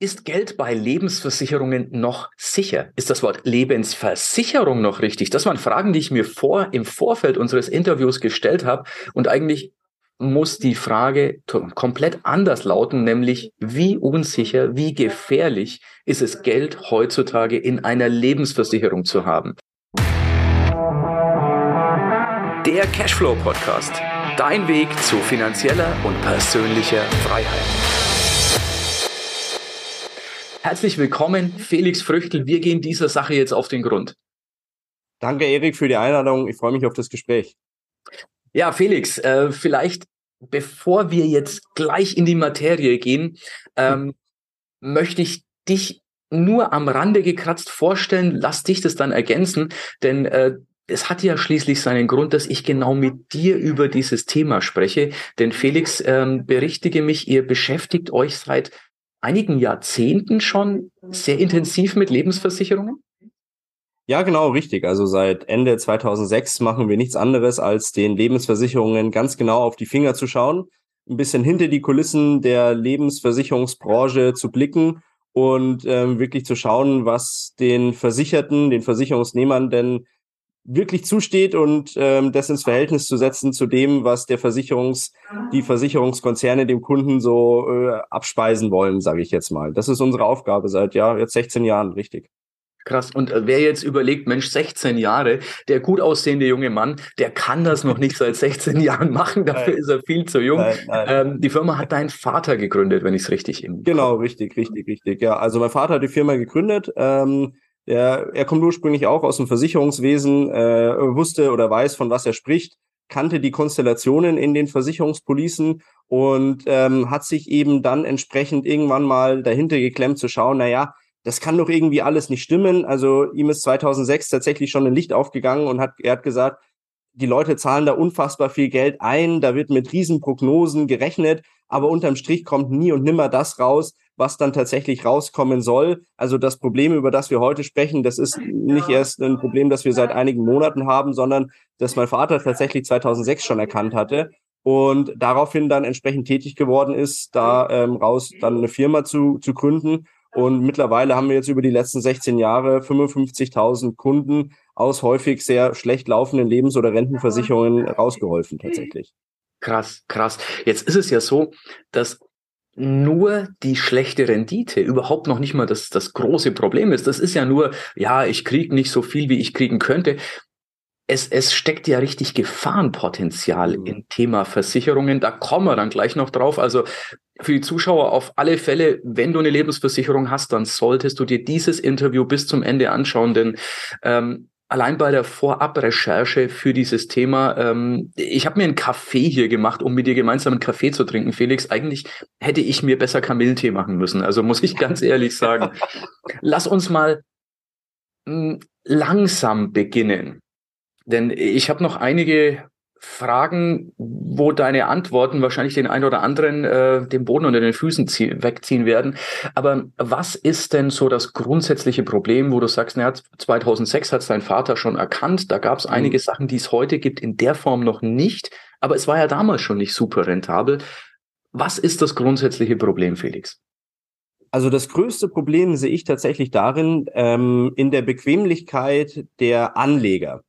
Ist Geld bei Lebensversicherungen noch sicher? Ist das Wort Lebensversicherung noch richtig? Das waren Fragen, die ich mir vor, im Vorfeld unseres Interviews gestellt habe. Und eigentlich muss die Frage komplett anders lauten, nämlich wie unsicher, wie gefährlich ist es Geld heutzutage in einer Lebensversicherung zu haben? Der Cashflow Podcast. Dein Weg zu finanzieller und persönlicher Freiheit. Herzlich willkommen, Felix Früchtel. Wir gehen dieser Sache jetzt auf den Grund. Danke, Erik, für die Einladung. Ich freue mich auf das Gespräch. Ja, Felix, äh, vielleicht bevor wir jetzt gleich in die Materie gehen, ähm, möchte ich dich nur am Rande gekratzt vorstellen. Lass dich das dann ergänzen, denn äh, es hat ja schließlich seinen Grund, dass ich genau mit dir über dieses Thema spreche. Denn Felix, ähm, berichtige mich, ihr beschäftigt euch seit einigen Jahrzehnten schon sehr intensiv mit Lebensversicherungen? Ja, genau, richtig. Also seit Ende 2006 machen wir nichts anderes, als den Lebensversicherungen ganz genau auf die Finger zu schauen, ein bisschen hinter die Kulissen der Lebensversicherungsbranche zu blicken und ähm, wirklich zu schauen, was den Versicherten, den Versicherungsnehmern denn wirklich zusteht und ähm, das ins Verhältnis zu setzen zu dem, was der Versicherungs, die Versicherungskonzerne dem Kunden so äh, abspeisen wollen, sage ich jetzt mal. Das ist unsere Aufgabe seit ja jetzt 16 Jahren, richtig. Krass. Und äh, wer jetzt überlegt, Mensch, 16 Jahre, der gut aussehende junge Mann, der kann das noch nicht seit 16 Jahren machen. Dafür nein. ist er viel zu jung. Nein, nein. Ähm, die Firma hat dein Vater gegründet, wenn ich es richtig im Genau, richtig, richtig, richtig. Ja, also mein Vater hat die Firma gegründet. Ähm, der, er kommt ursprünglich auch aus dem Versicherungswesen, äh, wusste oder weiß, von was er spricht, kannte die Konstellationen in den Versicherungspolicen und ähm, hat sich eben dann entsprechend irgendwann mal dahinter geklemmt zu schauen, naja, das kann doch irgendwie alles nicht stimmen. Also ihm ist 2006 tatsächlich schon ein Licht aufgegangen und hat, er hat gesagt, die Leute zahlen da unfassbar viel Geld ein, da wird mit Riesenprognosen gerechnet, aber unterm Strich kommt nie und nimmer das raus, was dann tatsächlich rauskommen soll. Also das Problem, über das wir heute sprechen, das ist nicht erst ein Problem, das wir seit einigen Monaten haben, sondern das mein Vater tatsächlich 2006 schon erkannt hatte und daraufhin dann entsprechend tätig geworden ist, da ähm, raus dann eine Firma zu, zu gründen. Und mittlerweile haben wir jetzt über die letzten 16 Jahre 55.000 Kunden aus häufig sehr schlecht laufenden Lebens- oder Rentenversicherungen rausgeholfen tatsächlich. Krass, krass. Jetzt ist es ja so, dass nur die schlechte Rendite überhaupt noch nicht mal das, das große Problem ist. Das ist ja nur, ja, ich kriege nicht so viel, wie ich kriegen könnte. Es, es steckt ja richtig Gefahrenpotenzial mhm. im Thema Versicherungen. Da kommen wir dann gleich noch drauf. Also für die Zuschauer auf alle Fälle, wenn du eine Lebensversicherung hast, dann solltest du dir dieses Interview bis zum Ende anschauen, denn ähm, allein bei der Vorabrecherche für dieses Thema, ähm, ich habe mir einen Kaffee hier gemacht, um mit dir gemeinsam einen Kaffee zu trinken, Felix. Eigentlich hätte ich mir besser Kamillentee machen müssen. Also muss ich ganz ehrlich sagen. Lass uns mal mh, hm, langsam beginnen. Denn ich habe noch einige Fragen, wo deine Antworten wahrscheinlich den einen oder anderen äh, den Boden unter den Füßen wegziehen werden. Aber was ist denn so das grundsätzliche Problem, wo du sagst, naja, 2006 hat es dein Vater schon erkannt, da gab es mhm. einige Sachen, die es heute gibt, in der Form noch nicht, aber es war ja damals schon nicht super rentabel. Was ist das grundsätzliche Problem, Felix? Also das größte Problem sehe ich tatsächlich darin, ähm, in der Bequemlichkeit der Anleger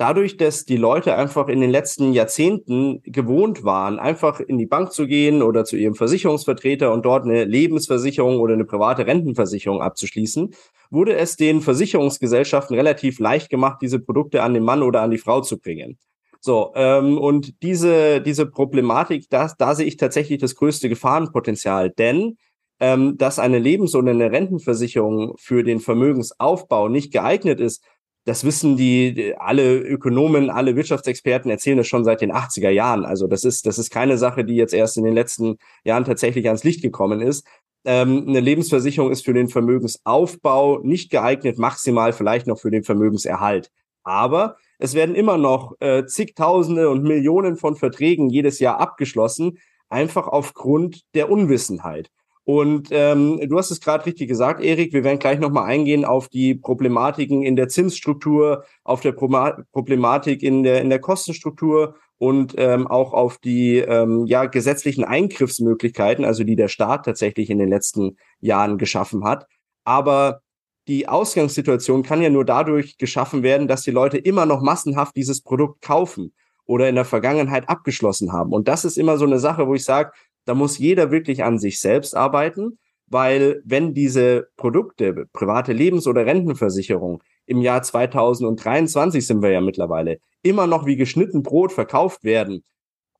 dadurch, dass die Leute einfach in den letzten Jahrzehnten gewohnt waren, einfach in die Bank zu gehen oder zu ihrem Versicherungsvertreter und dort eine Lebensversicherung oder eine private Rentenversicherung abzuschließen, wurde es den Versicherungsgesellschaften relativ leicht gemacht, diese Produkte an den Mann oder an die Frau zu bringen. So, ähm, und diese, diese Problematik, da, da sehe ich tatsächlich das größte Gefahrenpotenzial, denn ähm, dass eine Lebens- oder eine Rentenversicherung für den Vermögensaufbau nicht geeignet ist, das wissen die, alle Ökonomen, alle Wirtschaftsexperten erzählen das schon seit den 80er Jahren. Also das ist, das ist keine Sache, die jetzt erst in den letzten Jahren tatsächlich ans Licht gekommen ist. Ähm, eine Lebensversicherung ist für den Vermögensaufbau nicht geeignet, maximal vielleicht noch für den Vermögenserhalt. Aber es werden immer noch äh, zigtausende und Millionen von Verträgen jedes Jahr abgeschlossen, einfach aufgrund der Unwissenheit. Und ähm, du hast es gerade richtig gesagt, Erik, wir werden gleich nochmal eingehen auf die Problematiken in der Zinsstruktur, auf der Problematik in der, in der Kostenstruktur und ähm, auch auf die ähm, ja, gesetzlichen Eingriffsmöglichkeiten, also die der Staat tatsächlich in den letzten Jahren geschaffen hat. Aber die Ausgangssituation kann ja nur dadurch geschaffen werden, dass die Leute immer noch massenhaft dieses Produkt kaufen oder in der Vergangenheit abgeschlossen haben. Und das ist immer so eine Sache, wo ich sage, da muss jeder wirklich an sich selbst arbeiten, weil wenn diese Produkte, private Lebens- oder Rentenversicherung im Jahr 2023 sind wir ja mittlerweile, immer noch wie geschnitten Brot verkauft werden,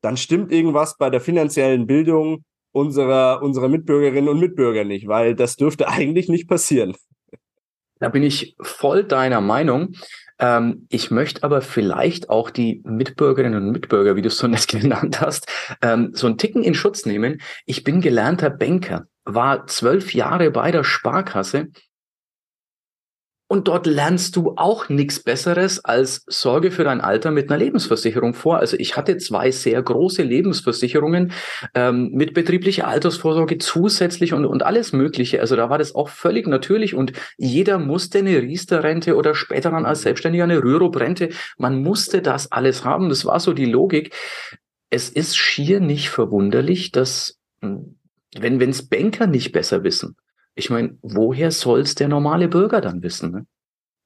dann stimmt irgendwas bei der finanziellen Bildung unserer, unserer Mitbürgerinnen und Mitbürger nicht, weil das dürfte eigentlich nicht passieren. Da bin ich voll deiner Meinung. Ähm, ich möchte aber vielleicht auch die Mitbürgerinnen und Mitbürger, wie du es so nett genannt hast, ähm, so einen Ticken in Schutz nehmen. Ich bin gelernter Banker, war zwölf Jahre bei der Sparkasse und dort lernst du auch nichts Besseres als Sorge für dein Alter mit einer Lebensversicherung vor. Also ich hatte zwei sehr große Lebensversicherungen ähm, mit betrieblicher Altersvorsorge zusätzlich und, und alles Mögliche. Also da war das auch völlig natürlich und jeder musste eine Riester-Rente oder später dann als Selbstständiger eine Rürup-Rente. Man musste das alles haben. Das war so die Logik. Es ist schier nicht verwunderlich, dass hm, wenn es Banker nicht besser wissen, ich meine, woher soll es der normale Bürger dann wissen? Ne?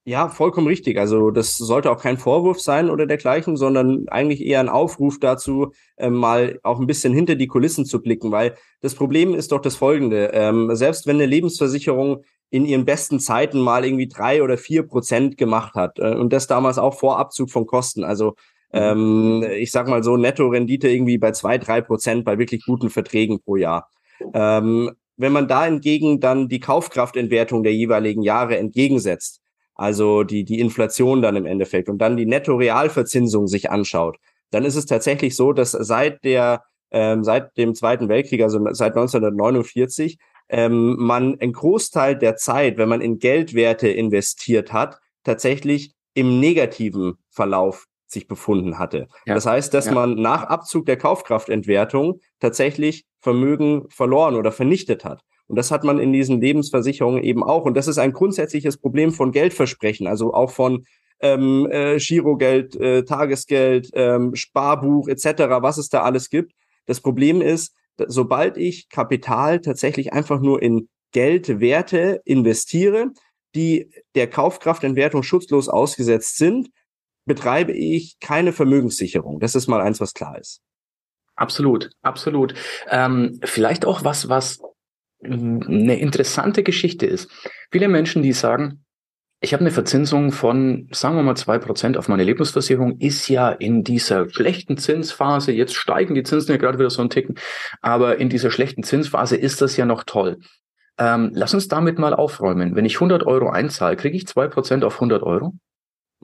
Ja, vollkommen richtig. Also das sollte auch kein Vorwurf sein oder dergleichen, sondern eigentlich eher ein Aufruf dazu, äh, mal auch ein bisschen hinter die Kulissen zu blicken, weil das Problem ist doch das folgende. Ähm, selbst wenn eine Lebensversicherung in ihren besten Zeiten mal irgendwie drei oder vier Prozent gemacht hat äh, und das damals auch vor Abzug von Kosten, also mhm. ähm, ich sag mal so Netto-Rendite irgendwie bei zwei, drei Prozent bei wirklich guten Verträgen pro Jahr. Ähm, wenn man da hingegen dann die Kaufkraftentwertung der jeweiligen Jahre entgegensetzt, also die, die Inflation dann im Endeffekt und dann die Netto-Realverzinsung sich anschaut, dann ist es tatsächlich so, dass seit der, ähm, seit dem Zweiten Weltkrieg, also seit 1949, ähm, man einen Großteil der Zeit, wenn man in Geldwerte investiert hat, tatsächlich im negativen Verlauf sich befunden hatte. Ja. Das heißt, dass ja. man nach Abzug der Kaufkraftentwertung tatsächlich Vermögen verloren oder vernichtet hat. Und das hat man in diesen Lebensversicherungen eben auch. Und das ist ein grundsätzliches Problem von Geldversprechen, also auch von ähm, äh, Girogeld, äh, Tagesgeld, ähm, Sparbuch etc., was es da alles gibt. Das Problem ist, sobald ich Kapital tatsächlich einfach nur in Geld, Werte investiere, die der Kaufkraftentwertung schutzlos ausgesetzt sind, betreibe ich keine Vermögenssicherung. Das ist mal eins, was klar ist. Absolut, absolut. Ähm, vielleicht auch was, was eine interessante Geschichte ist. Viele Menschen, die sagen, ich habe eine Verzinsung von, sagen wir mal, zwei Prozent auf meine Lebensversicherung, ist ja in dieser schlechten Zinsphase, jetzt steigen die Zinsen ja gerade wieder so ein Ticken, aber in dieser schlechten Zinsphase ist das ja noch toll. Ähm, lass uns damit mal aufräumen. Wenn ich 100 Euro einzahle, kriege ich zwei Prozent auf 100 Euro?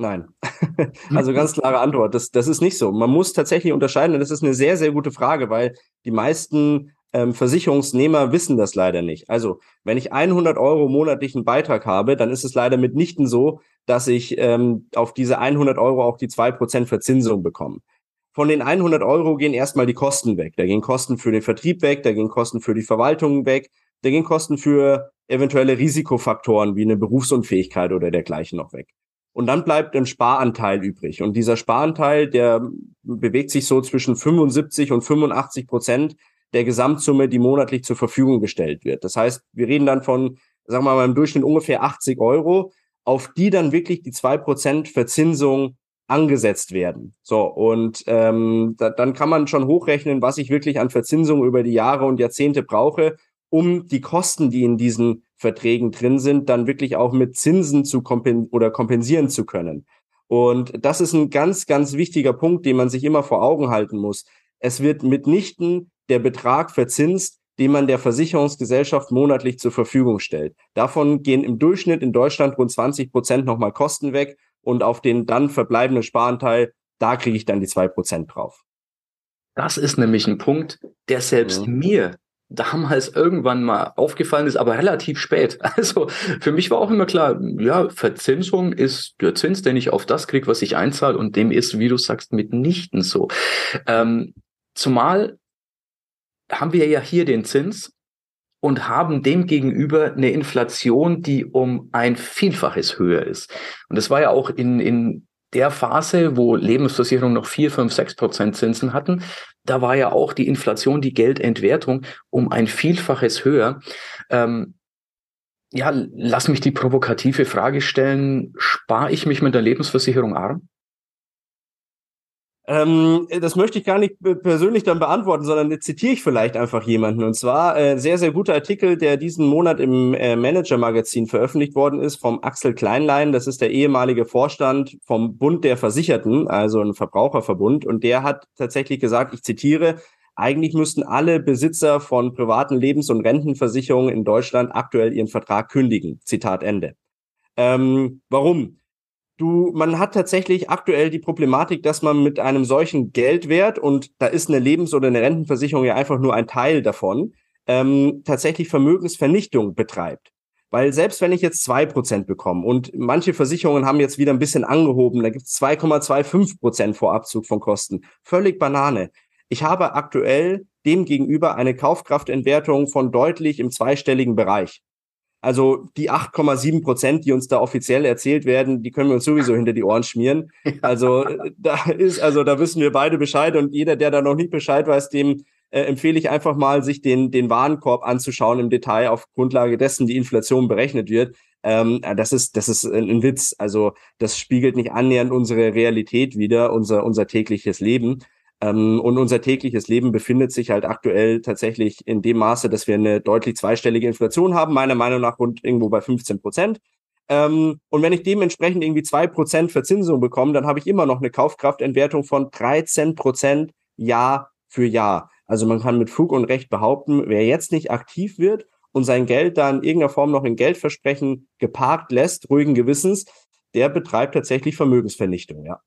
Nein. also ganz klare Antwort. Das, das ist nicht so. Man muss tatsächlich unterscheiden, und das ist eine sehr, sehr gute Frage, weil die meisten ähm, Versicherungsnehmer wissen das leider nicht. Also, wenn ich 100 Euro monatlichen Beitrag habe, dann ist es leider mitnichten so, dass ich ähm, auf diese 100 Euro auch die 2% Verzinsung bekomme. Von den 100 Euro gehen erstmal die Kosten weg. Da gehen Kosten für den Vertrieb weg, da gehen Kosten für die Verwaltung weg, da gehen Kosten für eventuelle Risikofaktoren wie eine Berufsunfähigkeit oder dergleichen noch weg. Und dann bleibt ein Sparanteil übrig. Und dieser Sparanteil, der bewegt sich so zwischen 75 und 85 Prozent der Gesamtsumme, die monatlich zur Verfügung gestellt wird. Das heißt, wir reden dann von, sagen wir mal, im Durchschnitt ungefähr 80 Euro, auf die dann wirklich die zwei Prozent Verzinsung angesetzt werden. So, und ähm, da, dann kann man schon hochrechnen, was ich wirklich an Verzinsung über die Jahre und Jahrzehnte brauche, um die Kosten, die in diesen Verträgen drin sind, dann wirklich auch mit Zinsen zu kompen oder kompensieren zu können. Und das ist ein ganz, ganz wichtiger Punkt, den man sich immer vor Augen halten muss. Es wird mitnichten der Betrag verzinst, den man der Versicherungsgesellschaft monatlich zur Verfügung stellt. Davon gehen im Durchschnitt in Deutschland rund 20 Prozent nochmal Kosten weg und auf den dann verbleibenden Sparanteil, da kriege ich dann die zwei Prozent drauf. Das ist nämlich ein Punkt, der selbst mhm. mir damals irgendwann mal aufgefallen ist, aber relativ spät. Also für mich war auch immer klar, ja, Verzinsung ist der Zins, den ich auf das kriege, was ich einzahle und dem ist, wie du sagst, mitnichten so. Ähm, zumal haben wir ja hier den Zins und haben dem gegenüber eine Inflation, die um ein Vielfaches höher ist. Und das war ja auch in, in der Phase, wo Lebensversicherungen noch 4, 5, 6 Prozent Zinsen hatten, da war ja auch die Inflation, die Geldentwertung um ein Vielfaches höher. Ähm, ja, lass mich die provokative Frage stellen, spare ich mich mit der Lebensversicherung arm? Ähm, das möchte ich gar nicht persönlich dann beantworten, sondern zitiere ich vielleicht einfach jemanden. Und zwar äh, sehr, sehr guter Artikel, der diesen Monat im äh, Manager-Magazin veröffentlicht worden ist, vom Axel Kleinlein. Das ist der ehemalige Vorstand vom Bund der Versicherten, also ein Verbraucherverbund. Und der hat tatsächlich gesagt, ich zitiere, eigentlich müssten alle Besitzer von privaten Lebens- und Rentenversicherungen in Deutschland aktuell ihren Vertrag kündigen. Zitat Ende. Ähm, warum? Du, man hat tatsächlich aktuell die Problematik, dass man mit einem solchen Geldwert und da ist eine Lebens- oder eine Rentenversicherung ja einfach nur ein Teil davon, ähm, tatsächlich Vermögensvernichtung betreibt. Weil selbst wenn ich jetzt zwei Prozent bekomme und manche Versicherungen haben jetzt wieder ein bisschen angehoben, da gibt es 2,25 Prozent vor Abzug von Kosten. Völlig Banane. Ich habe aktuell demgegenüber eine Kaufkraftentwertung von deutlich im zweistelligen Bereich. Also die 8,7 Prozent, die uns da offiziell erzählt werden, die können wir uns sowieso hinter die Ohren schmieren. Also äh, da ist, also da wissen wir beide Bescheid und jeder, der da noch nicht Bescheid weiß, dem äh, empfehle ich einfach mal, sich den, den Warenkorb anzuschauen im Detail auf Grundlage dessen die Inflation berechnet wird. Ähm, das ist, das ist ein, ein Witz. Also das spiegelt nicht annähernd unsere Realität wieder, unser, unser tägliches Leben. Ähm, und unser tägliches Leben befindet sich halt aktuell tatsächlich in dem Maße, dass wir eine deutlich zweistellige Inflation haben, meiner Meinung nach rund irgendwo bei 15 Prozent. Ähm, und wenn ich dementsprechend irgendwie zwei Prozent Verzinsung bekomme, dann habe ich immer noch eine Kaufkraftentwertung von 13 Prozent Jahr für Jahr. Also man kann mit Fug und Recht behaupten, wer jetzt nicht aktiv wird und sein Geld da in irgendeiner Form noch in Geldversprechen geparkt lässt, ruhigen Gewissens, der betreibt tatsächlich Vermögensvernichtung, ja.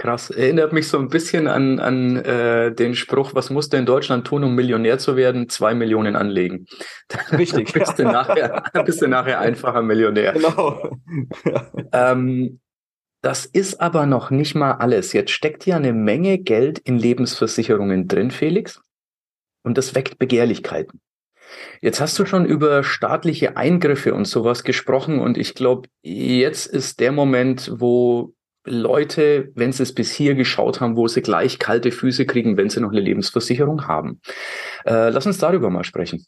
Krass, erinnert mich so ein bisschen an, an äh, den Spruch, was musst du in Deutschland tun, um Millionär zu werden? Zwei Millionen anlegen. Richtig. bist, du nachher, bist du nachher einfacher Millionär. Genau. ähm, das ist aber noch nicht mal alles. Jetzt steckt ja eine Menge Geld in Lebensversicherungen drin, Felix. Und das weckt Begehrlichkeiten. Jetzt hast du schon über staatliche Eingriffe und sowas gesprochen und ich glaube, jetzt ist der Moment, wo Leute, wenn sie es bis hier geschaut haben, wo sie gleich kalte Füße kriegen, wenn sie noch eine Lebensversicherung haben. Äh, lass uns darüber mal sprechen.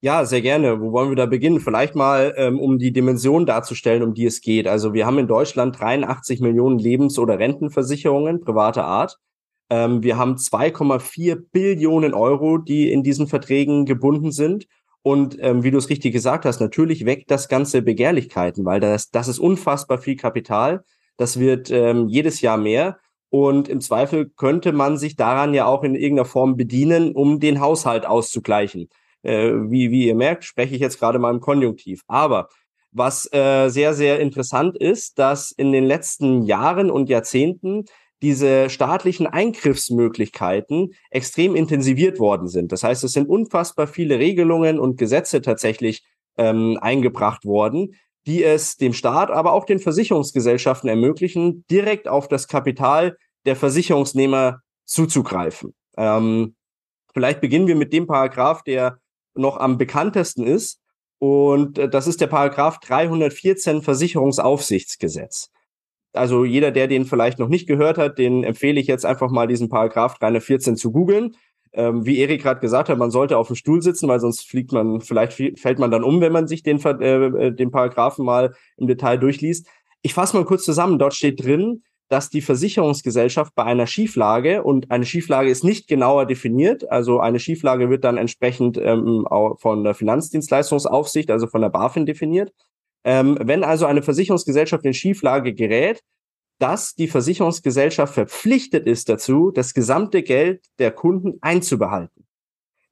Ja, sehr gerne. Wo wollen wir da beginnen? Vielleicht mal, ähm, um die Dimension darzustellen, um die es geht. Also wir haben in Deutschland 83 Millionen Lebens- oder Rentenversicherungen privater Art. Ähm, wir haben 2,4 Billionen Euro, die in diesen Verträgen gebunden sind. Und ähm, wie du es richtig gesagt hast, natürlich weckt das Ganze Begehrlichkeiten, weil das, das ist unfassbar viel Kapital. Das wird ähm, jedes Jahr mehr. Und im Zweifel könnte man sich daran ja auch in irgendeiner Form bedienen, um den Haushalt auszugleichen. Äh, wie, wie ihr merkt, spreche ich jetzt gerade mal im Konjunktiv. Aber was äh, sehr, sehr interessant ist, dass in den letzten Jahren und Jahrzehnten diese staatlichen Eingriffsmöglichkeiten extrem intensiviert worden sind. Das heißt, es sind unfassbar viele Regelungen und Gesetze tatsächlich ähm, eingebracht worden, die es dem Staat, aber auch den Versicherungsgesellschaften ermöglichen, direkt auf das Kapital der Versicherungsnehmer zuzugreifen. Ähm, vielleicht beginnen wir mit dem Paragraph, der noch am bekanntesten ist. Und äh, das ist der Paragraph 314 Versicherungsaufsichtsgesetz. Also jeder, der den vielleicht noch nicht gehört hat, den empfehle ich jetzt einfach mal diesen Paragraph 314 zu googeln ähm, wie Erik gerade gesagt hat, man sollte auf dem Stuhl sitzen, weil sonst fliegt man, vielleicht fällt man dann um, wenn man sich den, äh, äh, den Paragraphen mal im Detail durchliest. Ich fasse mal kurz zusammen. Dort steht drin, dass die Versicherungsgesellschaft bei einer Schieflage, und eine Schieflage ist nicht genauer definiert, also eine Schieflage wird dann entsprechend ähm, von der Finanzdienstleistungsaufsicht, also von der BaFin definiert. Ähm, wenn also eine Versicherungsgesellschaft in Schieflage gerät, dass die Versicherungsgesellschaft verpflichtet ist dazu, das gesamte Geld der Kunden einzubehalten.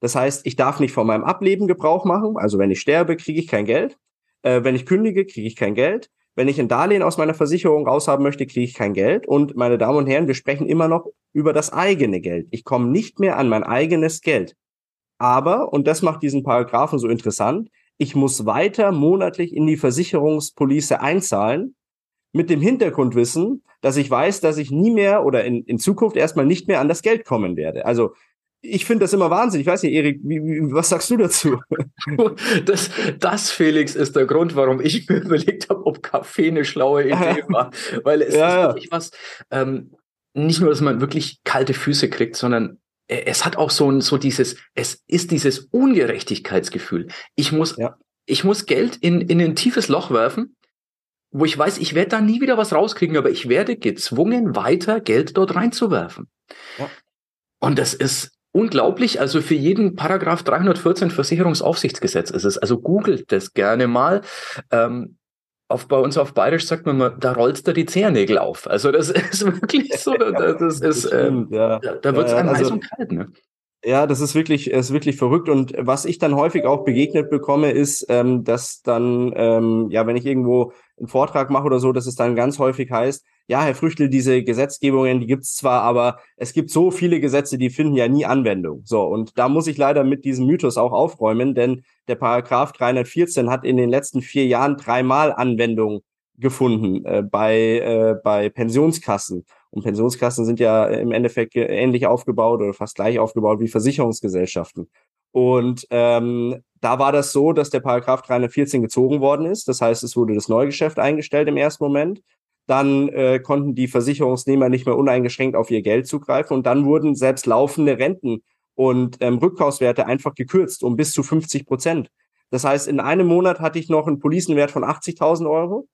Das heißt, ich darf nicht von meinem Ableben Gebrauch machen. Also wenn ich sterbe, kriege ich kein Geld. Äh, wenn ich kündige, kriege ich kein Geld. Wenn ich ein Darlehen aus meiner Versicherung raushaben möchte, kriege ich kein Geld. Und meine Damen und Herren, wir sprechen immer noch über das eigene Geld. Ich komme nicht mehr an mein eigenes Geld. Aber, und das macht diesen Paragraphen so interessant, ich muss weiter monatlich in die Versicherungspolice einzahlen, mit dem Hintergrundwissen, dass ich weiß, dass ich nie mehr oder in, in Zukunft erstmal nicht mehr an das Geld kommen werde. Also ich finde das immer Wahnsinn. Ich weiß nicht, Erik, wie, wie, was sagst du dazu? Das, das, Felix, ist der Grund, warum ich mir überlegt habe, ob Kaffee eine schlaue Idee war. Weil es ja, ist wirklich was, ähm, nicht nur, dass man wirklich kalte Füße kriegt, sondern es hat auch so, ein, so dieses, es ist dieses Ungerechtigkeitsgefühl. Ich muss, ja. ich muss Geld in, in ein tiefes Loch werfen, wo ich weiß, ich werde da nie wieder was rauskriegen, aber ich werde gezwungen, weiter Geld dort reinzuwerfen. Ja. Und das ist unglaublich. Also für jeden Paragraph 314 Versicherungsaufsichtsgesetz ist es. Also googelt das gerne mal. Ähm, auf, bei uns auf Bayerisch sagt man mal, da rollst du die Zehennägel auf. Also das ist wirklich so, das ist, äh, ja. da, da wird es einem also, heiß und kalt. Ne? Ja, das ist wirklich, ist wirklich verrückt. Und was ich dann häufig auch begegnet bekomme, ist, ähm, dass dann, ähm, ja, wenn ich irgendwo einen Vortrag mache oder so, dass es dann ganz häufig heißt, ja, Herr Früchtel, diese Gesetzgebungen, die gibt's zwar, aber es gibt so viele Gesetze, die finden ja nie Anwendung. So, und da muss ich leider mit diesem Mythos auch aufräumen, denn der Paragraph 314 hat in den letzten vier Jahren dreimal Anwendung gefunden äh, bei, äh, bei Pensionskassen. Und Pensionskassen sind ja im Endeffekt ähnlich aufgebaut oder fast gleich aufgebaut wie Versicherungsgesellschaften. Und ähm, da war das so, dass der Paragraph 314 gezogen worden ist. Das heißt, es wurde das Neugeschäft eingestellt im ersten Moment dann äh, konnten die Versicherungsnehmer nicht mehr uneingeschränkt auf ihr Geld zugreifen und dann wurden selbst laufende Renten und ähm, Rückkaufswerte einfach gekürzt um bis zu 50 Prozent. Das heißt, in einem Monat hatte ich noch einen Policenwert von 80.000 Euro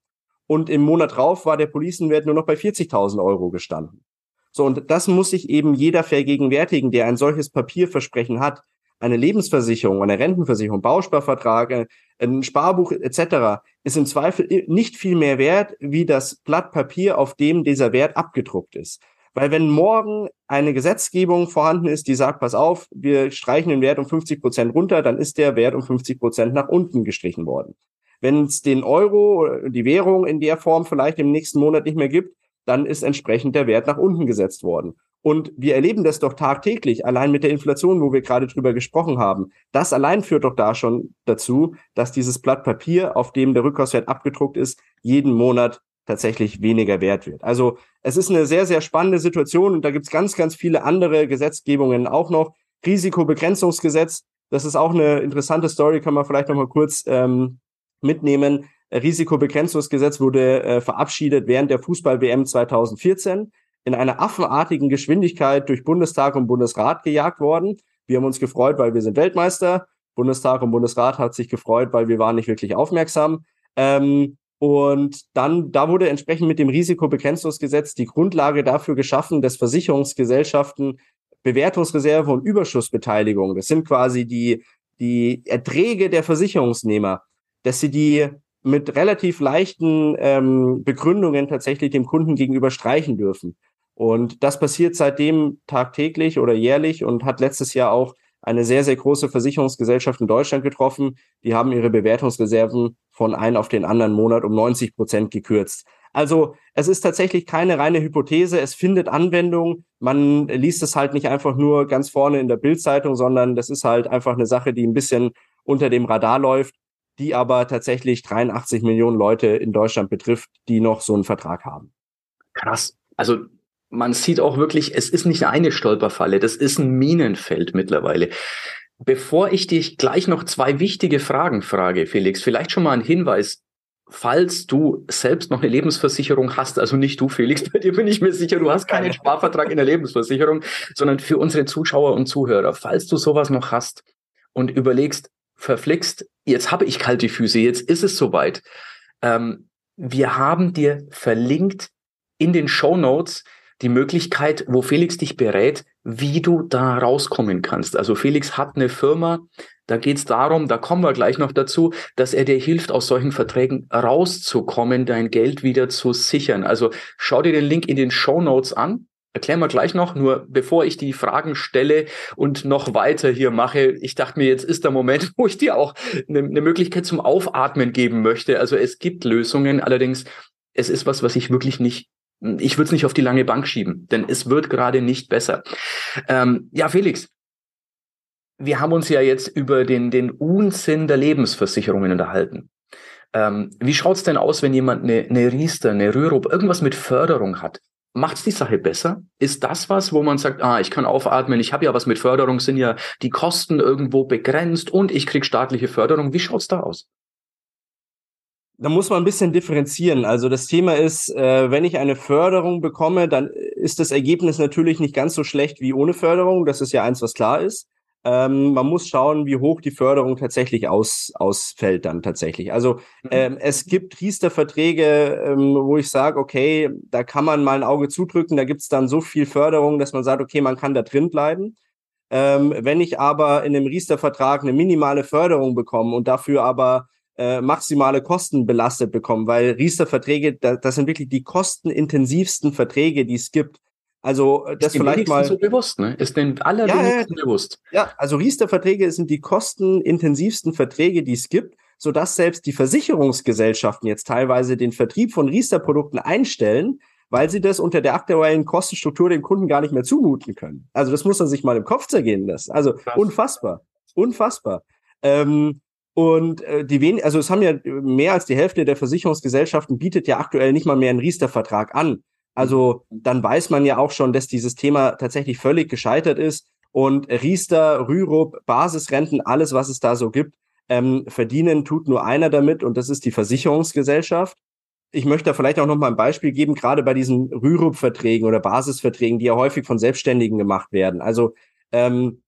und im Monat drauf war der Policenwert nur noch bei 40.000 Euro gestanden. So, und das muss sich eben jeder vergegenwärtigen, der ein solches Papierversprechen hat. Eine Lebensversicherung, eine Rentenversicherung, Bausparvertrag, äh, ein Sparbuch etc. ist im Zweifel nicht viel mehr wert wie das Blatt Papier, auf dem dieser Wert abgedruckt ist. Weil wenn morgen eine Gesetzgebung vorhanden ist, die sagt, pass auf, wir streichen den Wert um 50 Prozent runter, dann ist der Wert um 50 Prozent nach unten gestrichen worden. Wenn es den Euro, die Währung in der Form vielleicht im nächsten Monat nicht mehr gibt, dann ist entsprechend der Wert nach unten gesetzt worden. Und wir erleben das doch tagtäglich, allein mit der Inflation, wo wir gerade drüber gesprochen haben. Das allein führt doch da schon dazu, dass dieses Blatt Papier, auf dem der Rückkaufswert abgedruckt ist, jeden Monat tatsächlich weniger wert wird. Also es ist eine sehr, sehr spannende Situation und da gibt's ganz, ganz viele andere Gesetzgebungen auch noch. Risikobegrenzungsgesetz, das ist auch eine interessante Story, kann man vielleicht nochmal kurz ähm, mitnehmen. Risikobegrenzungsgesetz wurde äh, verabschiedet während der Fußball-WM 2014 in einer affenartigen Geschwindigkeit durch Bundestag und Bundesrat gejagt worden. Wir haben uns gefreut, weil wir sind Weltmeister. Bundestag und Bundesrat hat sich gefreut, weil wir waren nicht wirklich aufmerksam. Ähm, und dann, da wurde entsprechend mit dem Risikobegrenzungsgesetz die Grundlage dafür geschaffen, dass Versicherungsgesellschaften Bewertungsreserve und Überschussbeteiligung, das sind quasi die, die Erträge der Versicherungsnehmer, dass sie die mit relativ leichten ähm, Begründungen tatsächlich dem Kunden gegenüber streichen dürfen. Und das passiert seitdem tagtäglich oder jährlich und hat letztes Jahr auch eine sehr, sehr große Versicherungsgesellschaft in Deutschland getroffen. Die haben ihre Bewertungsreserven von einem auf den anderen Monat um 90 Prozent gekürzt. Also es ist tatsächlich keine reine Hypothese, es findet Anwendung. Man liest es halt nicht einfach nur ganz vorne in der Bildzeitung, sondern das ist halt einfach eine Sache, die ein bisschen unter dem Radar läuft, die aber tatsächlich 83 Millionen Leute in Deutschland betrifft, die noch so einen Vertrag haben. Krass. Also man sieht auch wirklich, es ist nicht eine Stolperfalle, das ist ein Minenfeld mittlerweile. Bevor ich dich gleich noch zwei wichtige Fragen frage, Felix, vielleicht schon mal ein Hinweis. Falls du selbst noch eine Lebensversicherung hast, also nicht du, Felix, bei dir bin ich mir sicher, du hast keinen Sparvertrag in der Lebensversicherung, sondern für unsere Zuschauer und Zuhörer, falls du sowas noch hast und überlegst, verflixt, jetzt habe ich kalte Füße, jetzt ist es soweit. Ähm, wir haben dir verlinkt in den Show Notes die Möglichkeit, wo Felix dich berät, wie du da rauskommen kannst. Also Felix hat eine Firma, da geht es darum, da kommen wir gleich noch dazu, dass er dir hilft, aus solchen Verträgen rauszukommen, dein Geld wieder zu sichern. Also schau dir den Link in den Show Notes an. Erklären wir gleich noch, nur bevor ich die Fragen stelle und noch weiter hier mache, ich dachte mir, jetzt ist der Moment, wo ich dir auch eine, eine Möglichkeit zum Aufatmen geben möchte. Also es gibt Lösungen, allerdings es ist was, was ich wirklich nicht ich würde es nicht auf die lange Bank schieben, denn es wird gerade nicht besser. Ähm, ja, Felix, wir haben uns ja jetzt über den, den Unsinn der Lebensversicherungen unterhalten. Ähm, wie schaut's denn aus, wenn jemand eine, eine Riester, eine Rürup, irgendwas mit Förderung hat? Macht es die Sache besser? Ist das was, wo man sagt, ah, ich kann aufatmen, ich habe ja was mit Förderung, sind ja die Kosten irgendwo begrenzt und ich kriege staatliche Förderung. Wie schaut's da aus? Da muss man ein bisschen differenzieren. Also das Thema ist, äh, wenn ich eine Förderung bekomme, dann ist das Ergebnis natürlich nicht ganz so schlecht wie ohne Förderung. Das ist ja eins, was klar ist. Ähm, man muss schauen, wie hoch die Förderung tatsächlich aus, ausfällt dann tatsächlich. Also mhm. ähm, es gibt Riester-Verträge, ähm, wo ich sage, okay, da kann man mal ein Auge zudrücken, da gibt es dann so viel Förderung, dass man sagt, okay, man kann da drin bleiben. Ähm, wenn ich aber in einem Riester-Vertrag eine minimale Förderung bekomme und dafür aber äh, maximale Kosten belastet bekomme, weil Riester-Verträge, da, das sind wirklich die kostenintensivsten Verträge, die es gibt. Also äh, das ist vielleicht mal so bewusst, ne? Ist den allerwenigsten ja, bewusst. Ja, also Riester-Verträge sind die kostenintensivsten Verträge, die es gibt, so dass selbst die Versicherungsgesellschaften jetzt teilweise den Vertrieb von Riester-Produkten einstellen, weil sie das unter der aktuellen Kostenstruktur den Kunden gar nicht mehr zumuten können. Also das muss man sich mal im Kopf zergehen lassen. Also Krass. unfassbar, unfassbar. Ähm, und äh, die wen also es haben ja mehr als die Hälfte der Versicherungsgesellschaften bietet ja aktuell nicht mal mehr einen Riester-Vertrag an. Also dann weiß man ja auch schon, dass dieses Thema tatsächlich völlig gescheitert ist und Riester, Rürup, Basisrenten, alles, was es da so gibt, ähm, verdienen tut nur einer damit und das ist die Versicherungsgesellschaft. Ich möchte da vielleicht auch noch mal ein Beispiel geben, gerade bei diesen Rürup-Verträgen oder Basisverträgen, die ja häufig von Selbstständigen gemacht werden. Also ähm,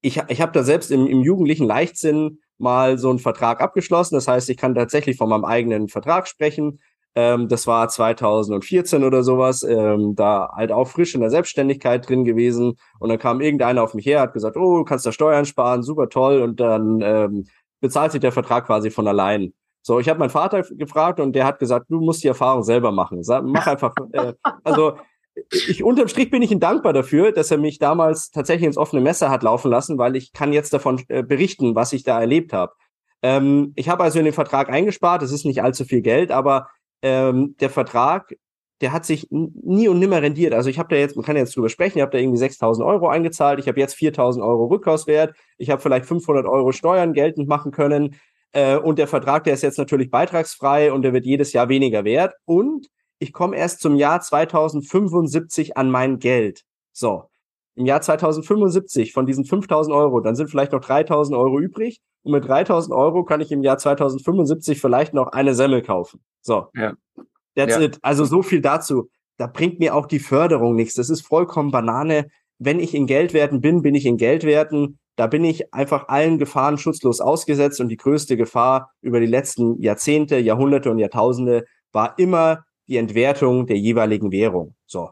ich, ich habe da selbst im, im jugendlichen Leichtsinn mal so einen Vertrag abgeschlossen. Das heißt, ich kann tatsächlich von meinem eigenen Vertrag sprechen. Ähm, das war 2014 oder sowas, ähm, da halt auch frisch in der Selbstständigkeit drin gewesen. Und dann kam irgendeiner auf mich her, hat gesagt, oh, du kannst da Steuern sparen, super toll. Und dann ähm, bezahlt sich der Vertrag quasi von allein. So, ich habe meinen Vater gefragt und der hat gesagt, du musst die Erfahrung selber machen. Mach einfach. Äh, also ich unterm Strich bin ich ihm dankbar dafür, dass er mich damals tatsächlich ins offene Messer hat laufen lassen, weil ich kann jetzt davon äh, berichten, was ich da erlebt habe. Ähm, ich habe also in den Vertrag eingespart, es ist nicht allzu viel Geld, aber ähm, der Vertrag, der hat sich nie und nimmer rendiert. Also ich habe da jetzt, man kann jetzt drüber sprechen, ich habe da irgendwie 6.000 Euro eingezahlt, ich habe jetzt 4.000 Euro Rückkaufswert, ich habe vielleicht 500 Euro Steuern geltend machen können äh, und der Vertrag, der ist jetzt natürlich beitragsfrei und der wird jedes Jahr weniger wert und ich komme erst zum Jahr 2075 an mein Geld. So, im Jahr 2075 von diesen 5000 Euro, dann sind vielleicht noch 3000 Euro übrig. Und mit 3000 Euro kann ich im Jahr 2075 vielleicht noch eine Semmel kaufen. So. Ja. That's ja. it. Also so viel dazu. Da bringt mir auch die Förderung nichts. Das ist vollkommen Banane. Wenn ich in Geldwerten bin, bin ich in Geldwerten. Da bin ich einfach allen Gefahren schutzlos ausgesetzt. Und die größte Gefahr über die letzten Jahrzehnte, Jahrhunderte und Jahrtausende war immer die Entwertung der jeweiligen Währung. So.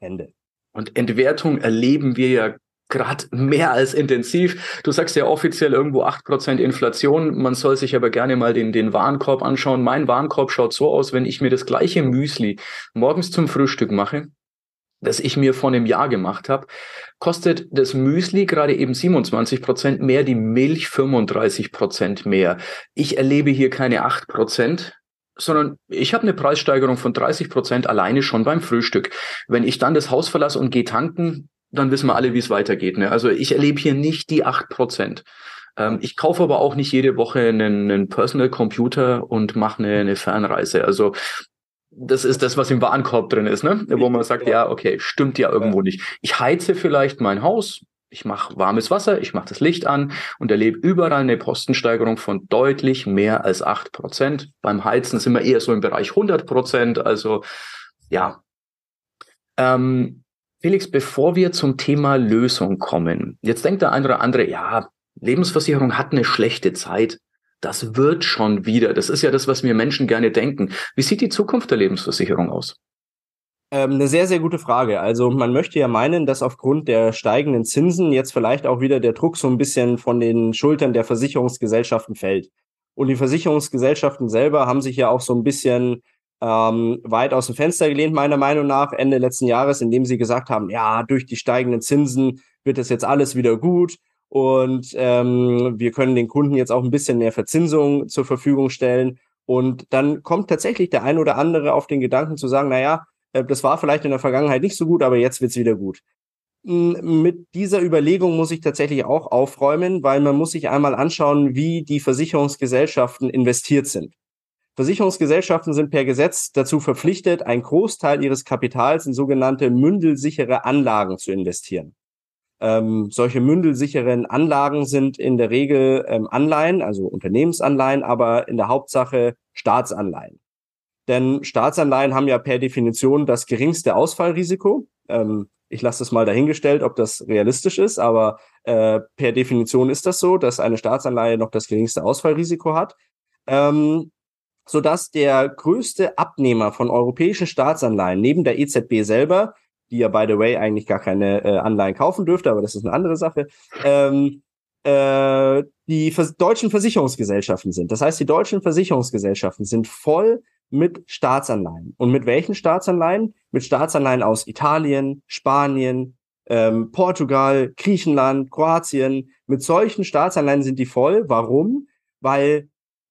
Ende. Und Entwertung erleben wir ja gerade mehr als intensiv. Du sagst ja offiziell irgendwo acht Prozent Inflation. Man soll sich aber gerne mal den, den Warenkorb anschauen. Mein Warenkorb schaut so aus, wenn ich mir das gleiche Müsli morgens zum Frühstück mache, das ich mir vor einem Jahr gemacht habe, kostet das Müsli gerade eben 27 Prozent mehr, die Milch 35 Prozent mehr. Ich erlebe hier keine acht Prozent, sondern ich habe eine Preissteigerung von 30 Prozent alleine schon beim Frühstück. Wenn ich dann das Haus verlasse und gehe tanken, dann wissen wir alle, wie es weitergeht. Ne? Also ich erlebe hier nicht die 8 Prozent. Ähm, ich kaufe aber auch nicht jede Woche einen, einen Personal Computer und mache eine, eine Fernreise. Also das ist das, was im Warenkorb drin ist, ne? wo man sagt, ja, okay, stimmt ja irgendwo nicht. Ich heize vielleicht mein Haus, ich mache warmes Wasser, ich mache das Licht an und erlebe überall eine Postensteigerung von deutlich mehr als acht Prozent. Beim Heizen sind wir eher so im Bereich 100 Prozent. Also ja. Ähm, Felix, bevor wir zum Thema Lösung kommen, jetzt denkt der eine oder andere, ja, Lebensversicherung hat eine schlechte Zeit. Das wird schon wieder. Das ist ja das, was wir Menschen gerne denken. Wie sieht die Zukunft der Lebensversicherung aus? Ähm, eine sehr, sehr gute Frage. Also man möchte ja meinen, dass aufgrund der steigenden Zinsen jetzt vielleicht auch wieder der Druck so ein bisschen von den Schultern der Versicherungsgesellschaften fällt. Und die Versicherungsgesellschaften selber haben sich ja auch so ein bisschen ähm, weit aus dem Fenster gelehnt, meiner Meinung nach, Ende letzten Jahres, indem sie gesagt haben, ja, durch die steigenden Zinsen wird das jetzt alles wieder gut und ähm, wir können den Kunden jetzt auch ein bisschen mehr Verzinsung zur Verfügung stellen. Und dann kommt tatsächlich der ein oder andere auf den Gedanken zu sagen, na ja, äh, das war vielleicht in der Vergangenheit nicht so gut, aber jetzt wird's wieder gut. Mit dieser Überlegung muss ich tatsächlich auch aufräumen, weil man muss sich einmal anschauen, wie die Versicherungsgesellschaften investiert sind. Versicherungsgesellschaften sind per Gesetz dazu verpflichtet, einen Großteil ihres Kapitals in sogenannte mündelsichere Anlagen zu investieren. Ähm, solche mündelsicheren Anlagen sind in der Regel ähm, Anleihen, also Unternehmensanleihen, aber in der Hauptsache Staatsanleihen. Denn Staatsanleihen haben ja per Definition das geringste Ausfallrisiko. Ähm, ich lasse das mal dahingestellt, ob das realistisch ist, aber äh, per Definition ist das so, dass eine Staatsanleihe noch das geringste Ausfallrisiko hat. Ähm, sodass der größte Abnehmer von europäischen Staatsanleihen neben der EZB selber, die ja by the way eigentlich gar keine äh, Anleihen kaufen dürfte, aber das ist eine andere Sache, ähm, äh, die vers deutschen Versicherungsgesellschaften sind. Das heißt, die deutschen Versicherungsgesellschaften sind voll mit Staatsanleihen. Und mit welchen Staatsanleihen? Mit Staatsanleihen aus Italien, Spanien, ähm, Portugal, Griechenland, Kroatien. Mit solchen Staatsanleihen sind die voll. Warum? Weil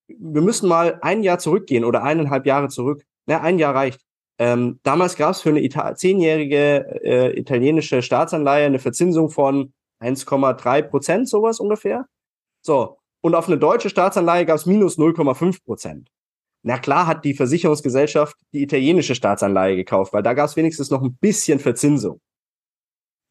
wir müssen mal ein Jahr zurückgehen oder eineinhalb Jahre zurück. Na, ein Jahr reicht. Ähm, damals gab es für eine zehnjährige äh, italienische Staatsanleihe eine Verzinsung von 1,3 Prozent, sowas ungefähr. So. Und auf eine deutsche Staatsanleihe gab es minus 0,5 Prozent. Na klar hat die Versicherungsgesellschaft die italienische Staatsanleihe gekauft, weil da gab es wenigstens noch ein bisschen Verzinsung.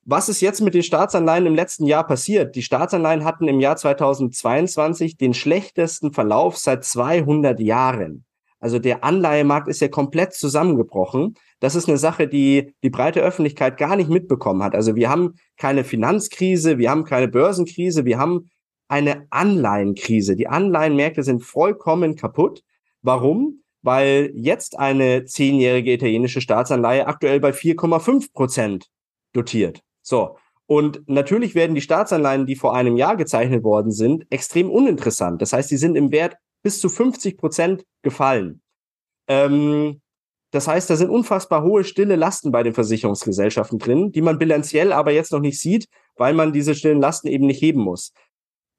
Was ist jetzt mit den Staatsanleihen im letzten Jahr passiert? Die Staatsanleihen hatten im Jahr 2022 den schlechtesten Verlauf seit 200 Jahren. Also der Anleihemarkt ist ja komplett zusammengebrochen. Das ist eine Sache, die die breite Öffentlichkeit gar nicht mitbekommen hat. Also wir haben keine Finanzkrise, wir haben keine Börsenkrise, wir haben eine Anleihenkrise. Die Anleihenmärkte sind vollkommen kaputt. Warum? Weil jetzt eine zehnjährige italienische Staatsanleihe aktuell bei 4,5 Prozent dotiert. So. Und natürlich werden die Staatsanleihen, die vor einem Jahr gezeichnet worden sind, extrem uninteressant. Das heißt, die sind im Wert bis zu 50 Prozent gefallen. Ähm, das heißt, da sind unfassbar hohe stille Lasten bei den Versicherungsgesellschaften drin, die man bilanziell aber jetzt noch nicht sieht, weil man diese stillen Lasten eben nicht heben muss.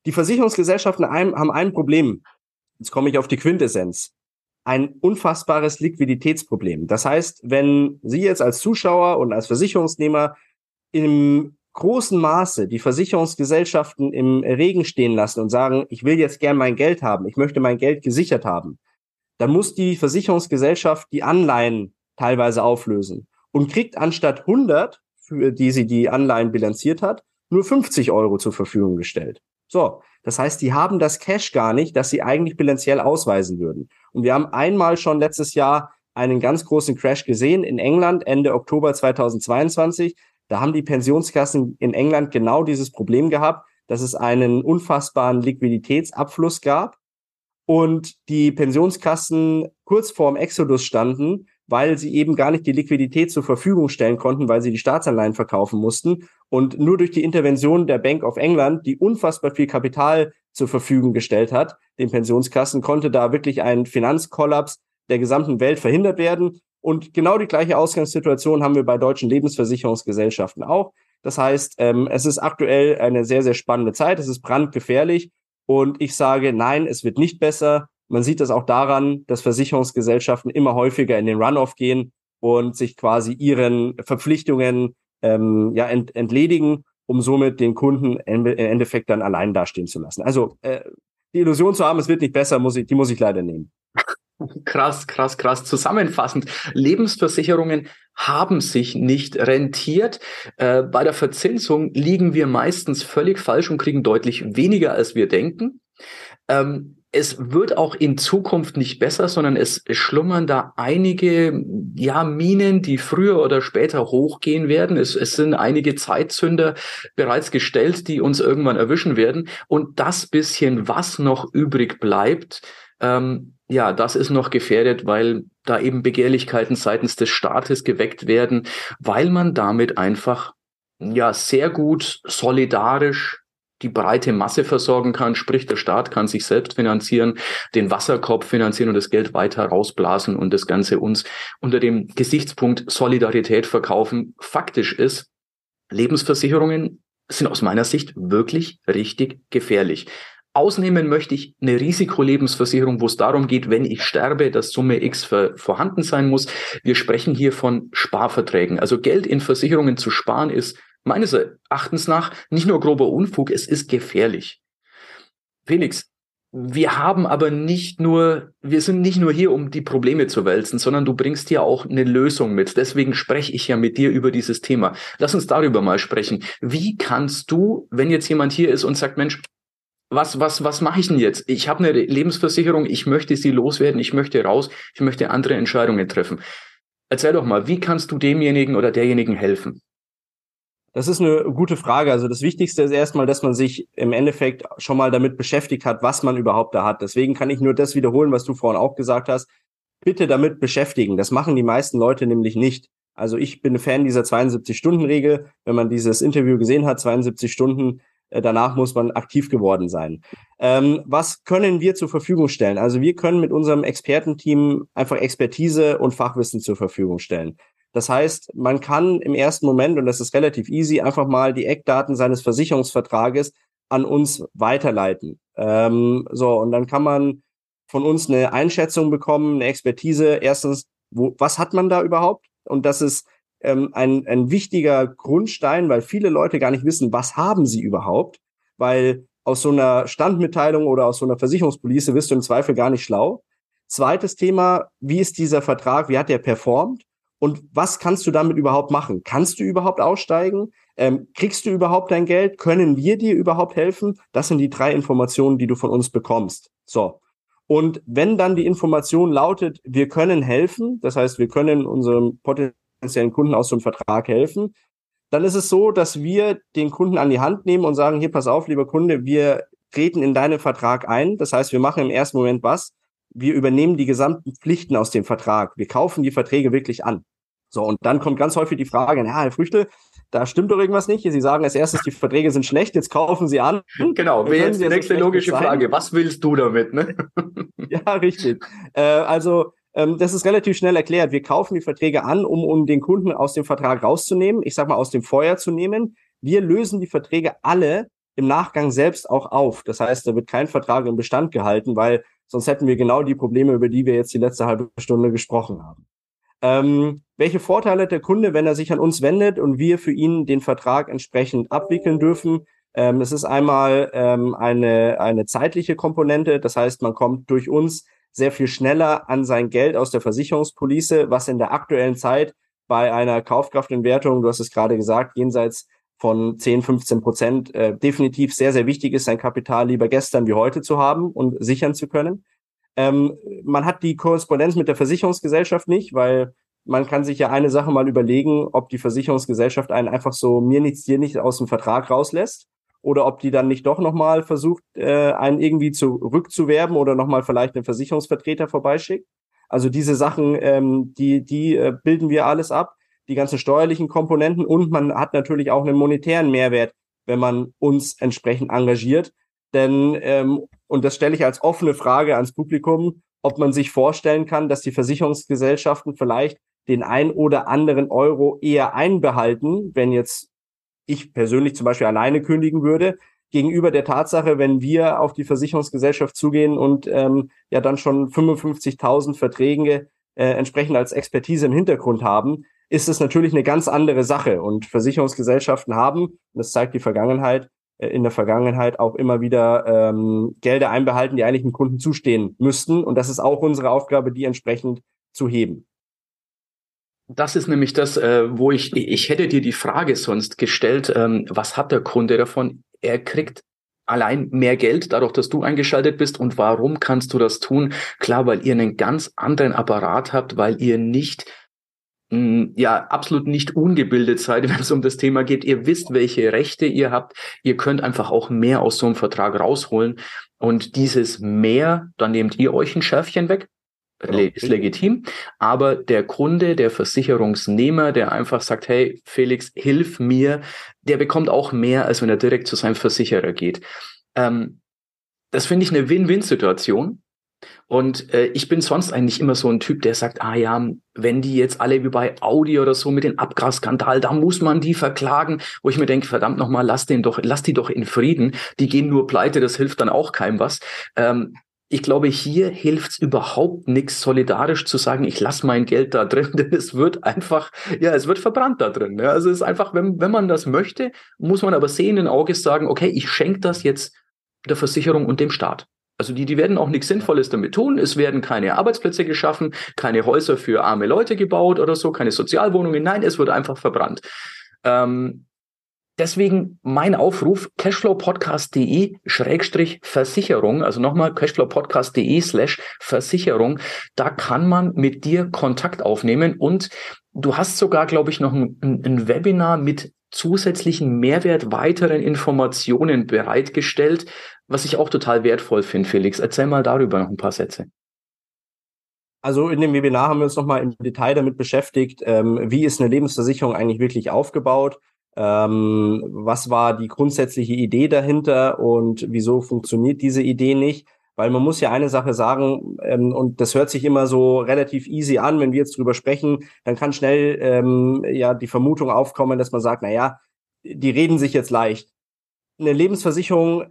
Die Versicherungsgesellschaften haben ein Problem. Jetzt komme ich auf die Quintessenz. Ein unfassbares Liquiditätsproblem. Das heißt, wenn Sie jetzt als Zuschauer und als Versicherungsnehmer im großen Maße die Versicherungsgesellschaften im Regen stehen lassen und sagen, ich will jetzt gern mein Geld haben, ich möchte mein Geld gesichert haben, dann muss die Versicherungsgesellschaft die Anleihen teilweise auflösen und kriegt anstatt 100, für die sie die Anleihen bilanziert hat, nur 50 Euro zur Verfügung gestellt. So, das heißt, die haben das Cash gar nicht, das sie eigentlich bilanziell ausweisen würden. Und wir haben einmal schon letztes Jahr einen ganz großen Crash gesehen in England Ende Oktober 2022. Da haben die Pensionskassen in England genau dieses Problem gehabt, dass es einen unfassbaren Liquiditätsabfluss gab und die Pensionskassen kurz vorm Exodus standen weil sie eben gar nicht die Liquidität zur Verfügung stellen konnten, weil sie die Staatsanleihen verkaufen mussten. Und nur durch die Intervention der Bank of England, die unfassbar viel Kapital zur Verfügung gestellt hat, den Pensionskassen, konnte da wirklich ein Finanzkollaps der gesamten Welt verhindert werden. Und genau die gleiche Ausgangssituation haben wir bei deutschen Lebensversicherungsgesellschaften auch. Das heißt, ähm, es ist aktuell eine sehr, sehr spannende Zeit. Es ist brandgefährlich. Und ich sage, nein, es wird nicht besser. Man sieht das auch daran, dass Versicherungsgesellschaften immer häufiger in den Runoff gehen und sich quasi ihren Verpflichtungen ähm, ja, ent entledigen, um somit den Kunden im Endeffekt dann allein dastehen zu lassen. Also äh, die Illusion zu haben, es wird nicht besser, muss ich, die muss ich leider nehmen. Krass, krass, krass. Zusammenfassend, Lebensversicherungen haben sich nicht rentiert. Äh, bei der Verzinsung liegen wir meistens völlig falsch und kriegen deutlich weniger, als wir denken. Ähm, es wird auch in Zukunft nicht besser, sondern es schlummern da einige ja, Minen, die früher oder später hochgehen werden. Es, es sind einige Zeitzünder bereits gestellt, die uns irgendwann erwischen werden. Und das bisschen, was noch übrig bleibt, ähm, ja, das ist noch gefährdet, weil da eben Begehrlichkeiten seitens des Staates geweckt werden, weil man damit einfach ja sehr gut solidarisch die breite Masse versorgen kann, sprich der Staat kann sich selbst finanzieren, den Wasserkorb finanzieren und das Geld weiter rausblasen und das Ganze uns unter dem Gesichtspunkt Solidarität verkaufen. Faktisch ist, Lebensversicherungen sind aus meiner Sicht wirklich richtig gefährlich. Ausnehmen möchte ich eine Risikolebensversicherung, wo es darum geht, wenn ich sterbe, dass Summe X vorhanden sein muss. Wir sprechen hier von Sparverträgen. Also Geld in Versicherungen zu sparen ist meines Erachtens nach nicht nur grober Unfug, es ist gefährlich. Felix, wir haben aber nicht nur, wir sind nicht nur hier, um die Probleme zu wälzen, sondern du bringst ja auch eine Lösung mit. Deswegen spreche ich ja mit dir über dieses Thema. Lass uns darüber mal sprechen. Wie kannst du, wenn jetzt jemand hier ist und sagt, Mensch, was, was, was mache ich denn jetzt? Ich habe eine Lebensversicherung, ich möchte sie loswerden, ich möchte raus, ich möchte andere Entscheidungen treffen. Erzähl doch mal, wie kannst du demjenigen oder derjenigen helfen? Das ist eine gute Frage. Also das Wichtigste ist erstmal, dass man sich im Endeffekt schon mal damit beschäftigt hat, was man überhaupt da hat. Deswegen kann ich nur das wiederholen, was du vorhin auch gesagt hast. Bitte damit beschäftigen. Das machen die meisten Leute nämlich nicht. Also ich bin ein Fan dieser 72-Stunden-Regel. Wenn man dieses Interview gesehen hat, 72 Stunden, danach muss man aktiv geworden sein. Ähm, was können wir zur Verfügung stellen? Also wir können mit unserem Expertenteam einfach Expertise und Fachwissen zur Verfügung stellen. Das heißt, man kann im ersten Moment, und das ist relativ easy, einfach mal die Eckdaten seines Versicherungsvertrages an uns weiterleiten. Ähm, so, und dann kann man von uns eine Einschätzung bekommen, eine Expertise. Erstens, wo, was hat man da überhaupt? Und das ist ähm, ein, ein wichtiger Grundstein, weil viele Leute gar nicht wissen, was haben sie überhaupt, weil aus so einer Standmitteilung oder aus so einer Versicherungspolice wirst du im Zweifel gar nicht schlau. Zweites Thema, wie ist dieser Vertrag, wie hat der performt? Und was kannst du damit überhaupt machen? Kannst du überhaupt aussteigen? Ähm, kriegst du überhaupt dein Geld? Können wir dir überhaupt helfen? Das sind die drei Informationen, die du von uns bekommst. So. Und wenn dann die Information lautet, wir können helfen, das heißt, wir können unserem potenziellen Kunden aus so einem Vertrag helfen, dann ist es so, dass wir den Kunden an die Hand nehmen und sagen, hier, pass auf, lieber Kunde, wir treten in deinen Vertrag ein. Das heißt, wir machen im ersten Moment was? wir übernehmen die gesamten Pflichten aus dem Vertrag. Wir kaufen die Verträge wirklich an. So, und dann kommt ganz häufig die Frage, na, Herr Früchte, da stimmt doch irgendwas nicht. Sie sagen als erstes, die Verträge sind schlecht, jetzt kaufen Sie an. Genau, wäre jetzt die nächste logische Frage. Was willst du damit? Ne? ja, richtig. Äh, also, ähm, das ist relativ schnell erklärt. Wir kaufen die Verträge an, um, um den Kunden aus dem Vertrag rauszunehmen, ich sag mal aus dem Feuer zu nehmen. Wir lösen die Verträge alle im Nachgang selbst auch auf. Das heißt, da wird kein Vertrag im Bestand gehalten, weil Sonst hätten wir genau die Probleme, über die wir jetzt die letzte halbe Stunde gesprochen haben. Ähm, welche Vorteile hat der Kunde, wenn er sich an uns wendet und wir für ihn den Vertrag entsprechend abwickeln dürfen? Ähm, ist einmal ähm, eine, eine zeitliche Komponente, das heißt, man kommt durch uns sehr viel schneller an sein Geld aus der Versicherungspolice, was in der aktuellen Zeit bei einer Kaufkraftentwertung, du hast es gerade gesagt, jenseits von 10, 15 Prozent äh, definitiv sehr, sehr wichtig ist, sein Kapital lieber gestern wie heute zu haben und sichern zu können. Ähm, man hat die Korrespondenz mit der Versicherungsgesellschaft nicht, weil man kann sich ja eine Sache mal überlegen, ob die Versicherungsgesellschaft einen einfach so mir nichts, dir nicht aus dem Vertrag rauslässt oder ob die dann nicht doch nochmal versucht, äh, einen irgendwie zurückzuwerben oder nochmal vielleicht einen Versicherungsvertreter vorbeischickt. Also diese Sachen, ähm, die, die äh, bilden wir alles ab die ganzen steuerlichen Komponenten und man hat natürlich auch einen monetären Mehrwert, wenn man uns entsprechend engagiert. Denn, ähm, und das stelle ich als offene Frage ans Publikum, ob man sich vorstellen kann, dass die Versicherungsgesellschaften vielleicht den ein oder anderen Euro eher einbehalten, wenn jetzt ich persönlich zum Beispiel alleine kündigen würde, gegenüber der Tatsache, wenn wir auf die Versicherungsgesellschaft zugehen und ähm, ja dann schon 55.000 Verträge äh, entsprechend als Expertise im Hintergrund haben, ist es natürlich eine ganz andere Sache. Und Versicherungsgesellschaften haben, das zeigt die Vergangenheit, äh, in der Vergangenheit auch immer wieder ähm, Gelder einbehalten, die eigentlich dem Kunden zustehen müssten. Und das ist auch unsere Aufgabe, die entsprechend zu heben. Das ist nämlich das, äh, wo ich, ich hätte dir die Frage sonst gestellt, ähm, was hat der Kunde davon? Er kriegt allein mehr Geld, dadurch, dass du eingeschaltet bist. Und warum kannst du das tun? Klar, weil ihr einen ganz anderen Apparat habt, weil ihr nicht ja absolut nicht ungebildet seid, wenn es um das Thema geht. Ihr wisst, welche Rechte ihr habt. Ihr könnt einfach auch mehr aus so einem Vertrag rausholen. Und dieses mehr, dann nehmt ihr euch ein Schärfchen weg. Okay. Ist legitim. Aber der Kunde, der Versicherungsnehmer, der einfach sagt, hey, Felix, hilf mir, der bekommt auch mehr, als wenn er direkt zu seinem Versicherer geht. Ähm, das finde ich eine Win-Win-Situation. Und äh, ich bin sonst eigentlich immer so ein Typ, der sagt, ah ja, wenn die jetzt alle wie bei Audi oder so mit dem Abgasskandal, da muss man die verklagen, wo ich mir denke, verdammt nochmal, lass den doch, lass die doch in Frieden. Die gehen nur pleite, das hilft dann auch keinem was. Ähm, ich glaube, hier hilft's überhaupt nichts, solidarisch zu sagen, ich lasse mein Geld da drin, denn es wird einfach, ja, es wird verbrannt da drin. Ja. Also es ist einfach, wenn, wenn man das möchte, muss man aber sehenden Auges sagen, okay, ich schenke das jetzt der Versicherung und dem Staat. Also die, die werden auch nichts Sinnvolles damit tun. Es werden keine Arbeitsplätze geschaffen, keine Häuser für arme Leute gebaut oder so, keine Sozialwohnungen. Nein, es wird einfach verbrannt. Ähm, deswegen mein Aufruf, cashflowpodcast.de Schrägstrich Versicherung, also nochmal cashflowpodcast.de slash Versicherung. Da kann man mit dir Kontakt aufnehmen und du hast sogar, glaube ich, noch ein, ein Webinar mit zusätzlichen Mehrwert, weiteren Informationen bereitgestellt, was ich auch total wertvoll finde, Felix. Erzähl mal darüber noch ein paar Sätze. Also in dem Webinar haben wir uns nochmal im Detail damit beschäftigt, ähm, wie ist eine Lebensversicherung eigentlich wirklich aufgebaut, ähm, was war die grundsätzliche Idee dahinter und wieso funktioniert diese Idee nicht. Weil man muss ja eine Sache sagen, ähm, und das hört sich immer so relativ easy an, wenn wir jetzt drüber sprechen, dann kann schnell ähm, ja die Vermutung aufkommen, dass man sagt, na ja, die reden sich jetzt leicht. Eine Lebensversicherung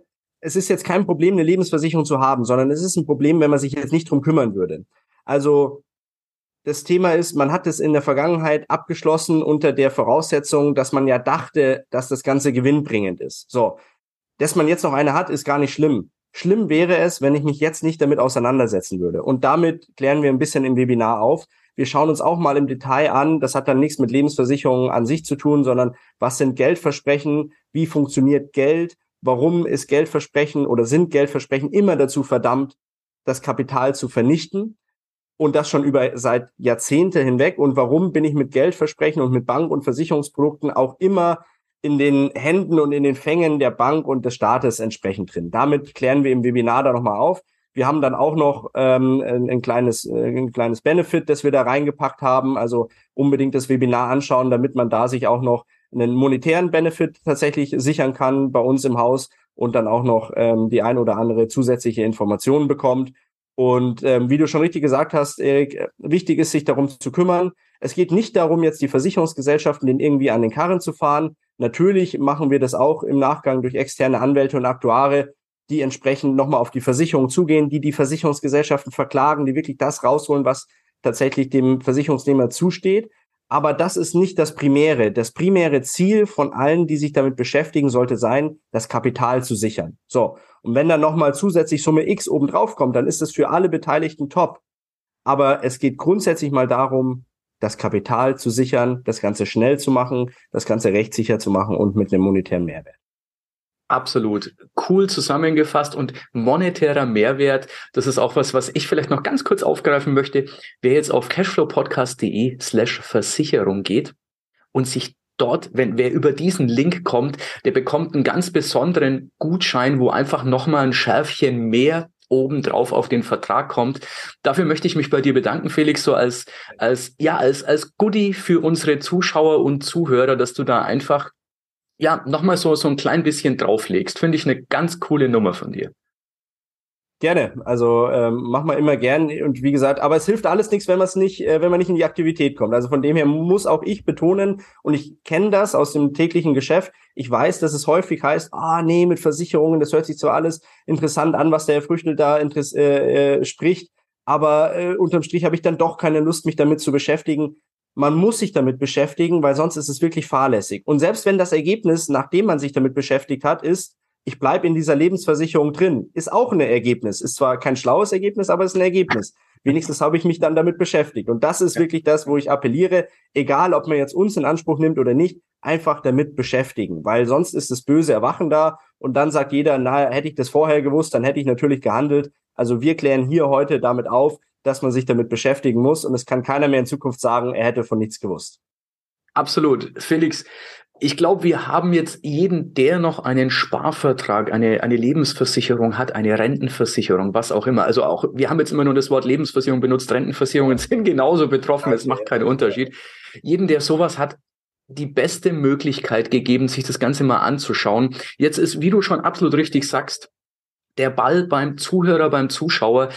es ist jetzt kein Problem, eine Lebensversicherung zu haben, sondern es ist ein Problem, wenn man sich jetzt nicht drum kümmern würde. Also das Thema ist, man hat es in der Vergangenheit abgeschlossen unter der Voraussetzung, dass man ja dachte, dass das Ganze gewinnbringend ist. So, dass man jetzt noch eine hat, ist gar nicht schlimm. Schlimm wäre es, wenn ich mich jetzt nicht damit auseinandersetzen würde. Und damit klären wir ein bisschen im Webinar auf. Wir schauen uns auch mal im Detail an, das hat dann nichts mit Lebensversicherungen an sich zu tun, sondern was sind Geldversprechen, wie funktioniert Geld, warum ist Geldversprechen oder sind Geldversprechen immer dazu verdammt, das Kapital zu vernichten und das schon über seit Jahrzehnte hinweg und warum bin ich mit Geldversprechen und mit Bank- und Versicherungsprodukten auch immer in den Händen und in den Fängen der Bank und des Staates entsprechend drin. Damit klären wir im Webinar da nochmal auf. Wir haben dann auch noch ähm, ein, ein, kleines, äh, ein kleines Benefit, das wir da reingepackt haben. Also unbedingt das Webinar anschauen, damit man da sich auch noch einen monetären Benefit tatsächlich sichern kann bei uns im Haus und dann auch noch ähm, die ein oder andere zusätzliche Informationen bekommt. Und ähm, wie du schon richtig gesagt hast, Erik, äh, wichtig ist, sich darum zu kümmern. Es geht nicht darum, jetzt die Versicherungsgesellschaften den irgendwie an den Karren zu fahren. Natürlich machen wir das auch im Nachgang durch externe Anwälte und Aktuare, die entsprechend nochmal auf die Versicherung zugehen, die die Versicherungsgesellschaften verklagen, die wirklich das rausholen, was tatsächlich dem Versicherungsnehmer zusteht. Aber das ist nicht das Primäre. Das primäre Ziel von allen, die sich damit beschäftigen, sollte sein, das Kapital zu sichern. So. Und wenn dann nochmal zusätzlich Summe X oben drauf kommt, dann ist das für alle Beteiligten top. Aber es geht grundsätzlich mal darum, das Kapital zu sichern, das Ganze schnell zu machen, das Ganze rechtssicher zu machen und mit einem monetären Mehrwert. Absolut. Cool zusammengefasst und monetärer Mehrwert. Das ist auch was, was ich vielleicht noch ganz kurz aufgreifen möchte. Wer jetzt auf cashflowpodcast.de slash Versicherung geht und sich dort, wenn wer über diesen Link kommt, der bekommt einen ganz besonderen Gutschein, wo einfach nochmal ein Schärfchen mehr obendrauf auf den Vertrag kommt. Dafür möchte ich mich bei dir bedanken, Felix, so als, als, ja, als, als Goodie für unsere Zuschauer und Zuhörer, dass du da einfach ja, nochmal so, so ein klein bisschen drauflegst. Finde ich eine ganz coole Nummer von dir. Gerne, also ähm, mach mal immer gern und wie gesagt, aber es hilft alles nichts, wenn man es nicht, äh, wenn man nicht in die Aktivität kommt. Also von dem her muss auch ich betonen und ich kenne das aus dem täglichen Geschäft. Ich weiß, dass es häufig heißt, ah nee, mit Versicherungen, das hört sich zwar alles interessant an, was der Herr Früchtel da äh, äh, spricht, aber äh, unterm Strich habe ich dann doch keine Lust, mich damit zu beschäftigen man muss sich damit beschäftigen, weil sonst ist es wirklich fahrlässig. Und selbst wenn das Ergebnis, nachdem man sich damit beschäftigt hat, ist, ich bleibe in dieser Lebensversicherung drin, ist auch ein Ergebnis. Ist zwar kein schlaues Ergebnis, aber ist ein Ergebnis. Wenigstens habe ich mich dann damit beschäftigt. Und das ist wirklich das, wo ich appelliere, egal ob man jetzt uns in Anspruch nimmt oder nicht, einfach damit beschäftigen, weil sonst ist das böse Erwachen da und dann sagt jeder, na, hätte ich das vorher gewusst, dann hätte ich natürlich gehandelt. Also wir klären hier heute damit auf, dass man sich damit beschäftigen muss und es kann keiner mehr in Zukunft sagen, er hätte von nichts gewusst. Absolut. Felix, ich glaube, wir haben jetzt jeden, der noch einen Sparvertrag, eine, eine Lebensversicherung hat, eine Rentenversicherung, was auch immer. Also auch, wir haben jetzt immer nur das Wort Lebensversicherung benutzt. Rentenversicherungen sind genauso betroffen. Es macht keinen Unterschied. Jeden, der sowas hat, die beste Möglichkeit gegeben, sich das Ganze mal anzuschauen. Jetzt ist, wie du schon absolut richtig sagst, der Ball beim Zuhörer, beim Zuschauer.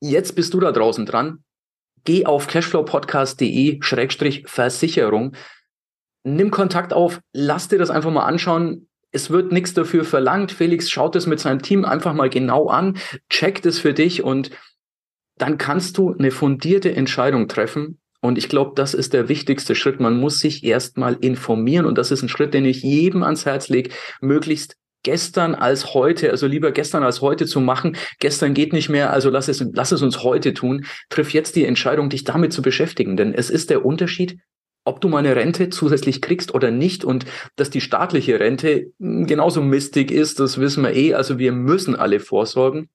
Jetzt bist du da draußen dran. Geh auf cashflowpodcast.de-versicherung. Nimm Kontakt auf, lass dir das einfach mal anschauen. Es wird nichts dafür verlangt. Felix schaut es mit seinem Team einfach mal genau an, checkt es für dich und dann kannst du eine fundierte Entscheidung treffen. Und ich glaube, das ist der wichtigste Schritt. Man muss sich erstmal informieren und das ist ein Schritt, den ich jedem ans Herz lege, möglichst gestern als heute, also lieber gestern als heute zu machen. Gestern geht nicht mehr, also lass es, lass es uns heute tun. Triff jetzt die Entscheidung, dich damit zu beschäftigen, denn es ist der Unterschied, ob du mal eine Rente zusätzlich kriegst oder nicht und dass die staatliche Rente genauso mistig ist, das wissen wir eh. Also wir müssen alle vorsorgen.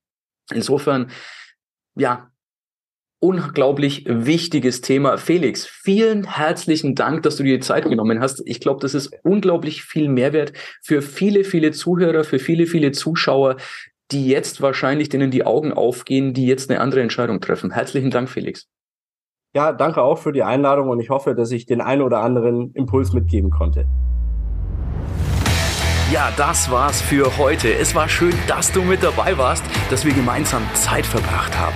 Insofern, ja, unglaublich wichtiges Thema. Felix, vielen herzlichen Dank, dass du dir die Zeit genommen hast. Ich glaube, das ist unglaublich viel Mehrwert für viele, viele Zuhörer, für viele, viele Zuschauer, die jetzt wahrscheinlich denen die Augen aufgehen, die jetzt eine andere Entscheidung treffen. Herzlichen Dank, Felix. Ja, danke auch für die Einladung und ich hoffe, dass ich den einen oder anderen Impuls mitgeben konnte. Ja, das war's für heute. Es war schön, dass du mit dabei warst, dass wir gemeinsam Zeit verbracht haben.